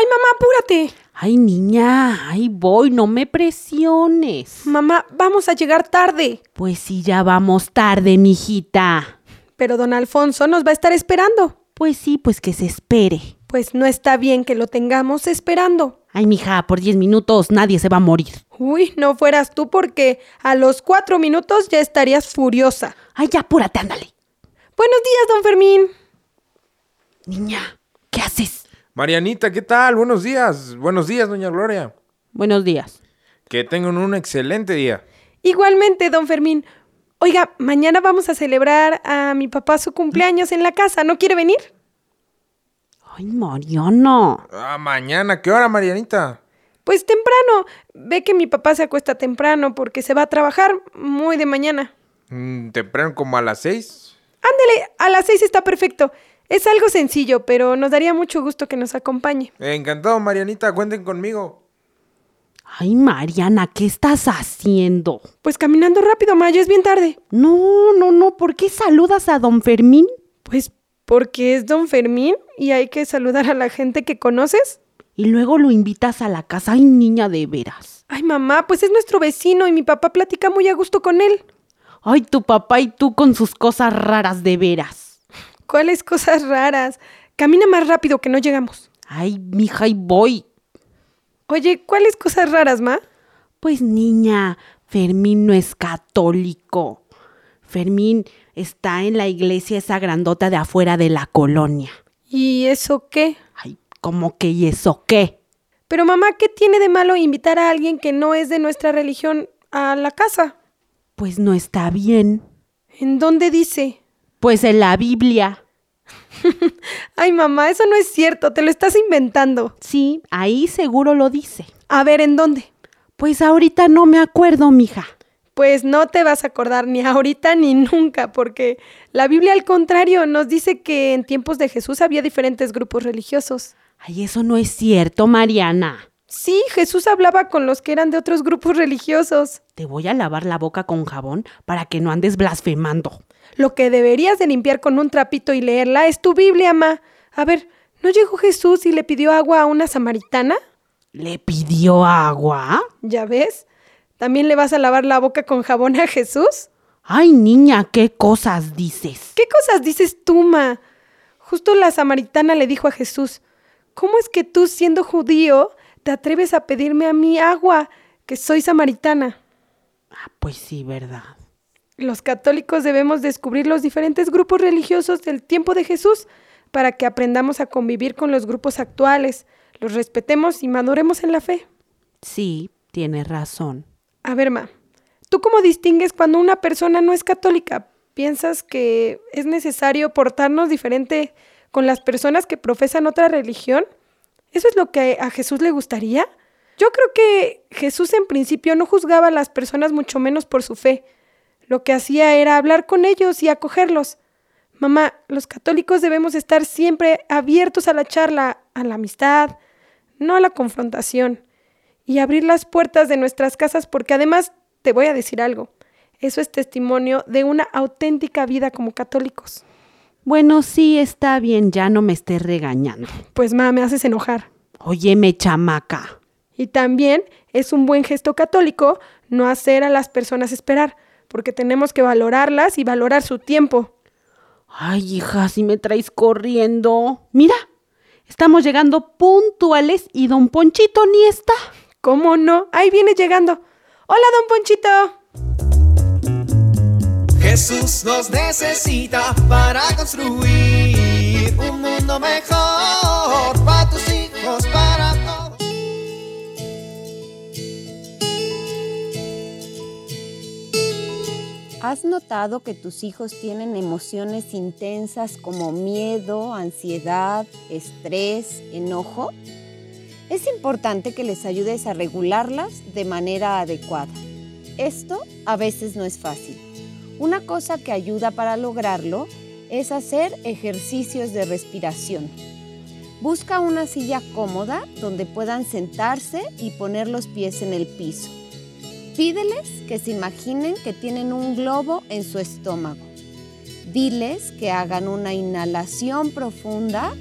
¡Ay, mamá, apúrate! Ay, niña, ay, voy, no me presiones. Mamá, vamos a llegar tarde. Pues sí, ya vamos tarde, mijita. Pero don Alfonso nos va a estar esperando. Pues sí, pues que se espere. Pues no está bien que lo tengamos esperando. Ay, mija, por diez minutos nadie se va a morir. Uy, no fueras tú porque a los cuatro minutos ya estarías furiosa. Ay, ya apúrate, ándale. Buenos días, don Fermín. Niña, ¿qué haces? Marianita, ¿qué tal? Buenos días. Buenos días, doña Gloria. Buenos días. Que tengan un excelente día. Igualmente, don Fermín. Oiga, mañana vamos a celebrar a mi papá su cumpleaños en la casa. ¿No quiere venir? Ay, Mariana. Ah, mañana, ¿qué hora, Marianita? Pues temprano. Ve que mi papá se acuesta temprano porque se va a trabajar muy de mañana. Mm, temprano como a las seis. Ándele, a las seis está perfecto. Es algo sencillo, pero nos daría mucho gusto que nos acompañe. Encantado, Marianita, cuenten conmigo. Ay, Mariana, ¿qué estás haciendo? Pues caminando rápido, Mayo, es bien tarde. No, no, no, ¿por qué saludas a don Fermín? Pues porque es don Fermín y hay que saludar a la gente que conoces. Y luego lo invitas a la casa. Ay, niña, de veras. Ay, mamá, pues es nuestro vecino y mi papá platica muy a gusto con él. Ay, tu papá y tú con sus cosas raras de veras. ¿Cuáles cosas raras? Camina más rápido que no llegamos. Ay, mija, y voy. Oye, ¿cuáles cosas raras, ma? Pues niña, Fermín no es católico. Fermín está en la iglesia esa grandota de afuera de la colonia. ¿Y eso qué? Ay, ¿cómo que y eso qué? Pero mamá, ¿qué tiene de malo invitar a alguien que no es de nuestra religión a la casa? Pues no está bien. ¿En dónde dice? Pues en la Biblia. Ay, mamá, eso no es cierto, te lo estás inventando. Sí, ahí seguro lo dice. A ver, ¿en dónde? Pues ahorita no me acuerdo, mija. Pues no te vas a acordar ni ahorita ni nunca, porque la Biblia al contrario nos dice que en tiempos de Jesús había diferentes grupos religiosos. Ay, eso no es cierto, Mariana. Sí, Jesús hablaba con los que eran de otros grupos religiosos. Te voy a lavar la boca con jabón para que no andes blasfemando. Lo que deberías de limpiar con un trapito y leerla es tu Biblia, ma. A ver, ¿no llegó Jesús y le pidió agua a una samaritana? ¿Le pidió agua? ¿Ya ves? ¿También le vas a lavar la boca con jabón a Jesús? Ay, niña, ¿qué cosas dices? ¿Qué cosas dices tú, ma? Justo la samaritana le dijo a Jesús, ¿cómo es que tú, siendo judío, te atreves a pedirme a mí agua, que soy samaritana? Ah, pues sí, verdad. Los católicos debemos descubrir los diferentes grupos religiosos del tiempo de Jesús para que aprendamos a convivir con los grupos actuales, los respetemos y maduremos en la fe. Sí, tienes razón. A ver, ma, ¿tú cómo distingues cuando una persona no es católica? ¿Piensas que es necesario portarnos diferente con las personas que profesan otra religión? ¿Eso es lo que a Jesús le gustaría? Yo creo que Jesús en principio no juzgaba a las personas mucho menos por su fe. Lo que hacía era hablar con ellos y acogerlos. Mamá, los católicos debemos estar siempre abiertos a la charla, a la amistad, no a la confrontación, y abrir las puertas de nuestras casas porque además te voy a decir algo. Eso es testimonio de una auténtica vida como católicos. Bueno, sí, está bien, ya no me estés regañando. Pues ma, me haces enojar. Óyeme, chamaca. Y también es un buen gesto católico no hacer a las personas esperar, porque tenemos que valorarlas y valorar su tiempo. Ay, hija, si me traes corriendo. Mira, Estamos llegando puntuales y don Ponchito ni está. ¿Cómo no? Ahí viene llegando. Hola, don Ponchito. Jesús nos necesita para construir un mundo mejor para tus hijos, para todos. ¿Has notado que tus hijos tienen emociones intensas como miedo, ansiedad, estrés, enojo? Es importante que les ayudes a regularlas de manera adecuada. Esto a veces no es fácil. Una cosa que ayuda para lograrlo es hacer ejercicios de respiración. Busca una silla cómoda donde puedan sentarse y poner los pies en el piso. Pídeles que se imaginen que tienen un globo en su estómago. Diles que hagan una inhalación profunda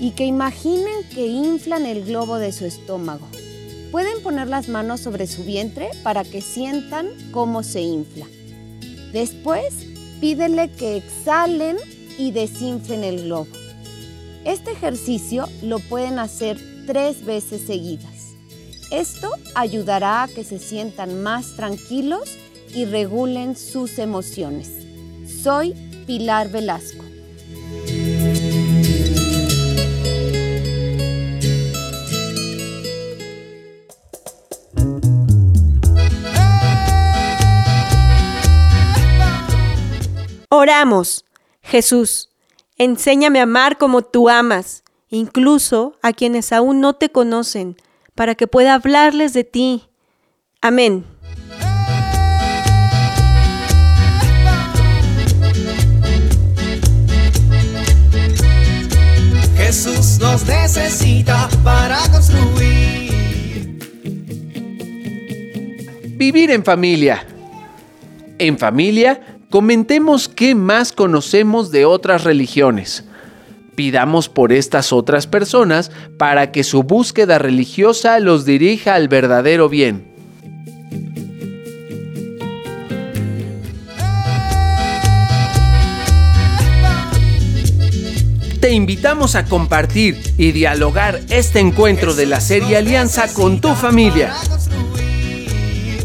y que imaginen que inflan el globo de su estómago. Pueden poner las manos sobre su vientre para que sientan cómo se infla. Después, pídele que exhalen y desinflen el globo. Este ejercicio lo pueden hacer tres veces seguidas. Esto ayudará a que se sientan más tranquilos y regulen sus emociones. Soy Pilar Velasco. Oramos. Jesús, enséñame a amar como tú amas, incluso a quienes aún no te conocen, para que pueda hablarles de ti. Amén. Jesús nos necesita para construir. Vivir en familia. En familia, comentemos qué más conocemos de otras religiones. Pidamos por estas otras personas para que su búsqueda religiosa los dirija al verdadero bien. Te invitamos a compartir y dialogar este encuentro de la serie Alianza con tu familia.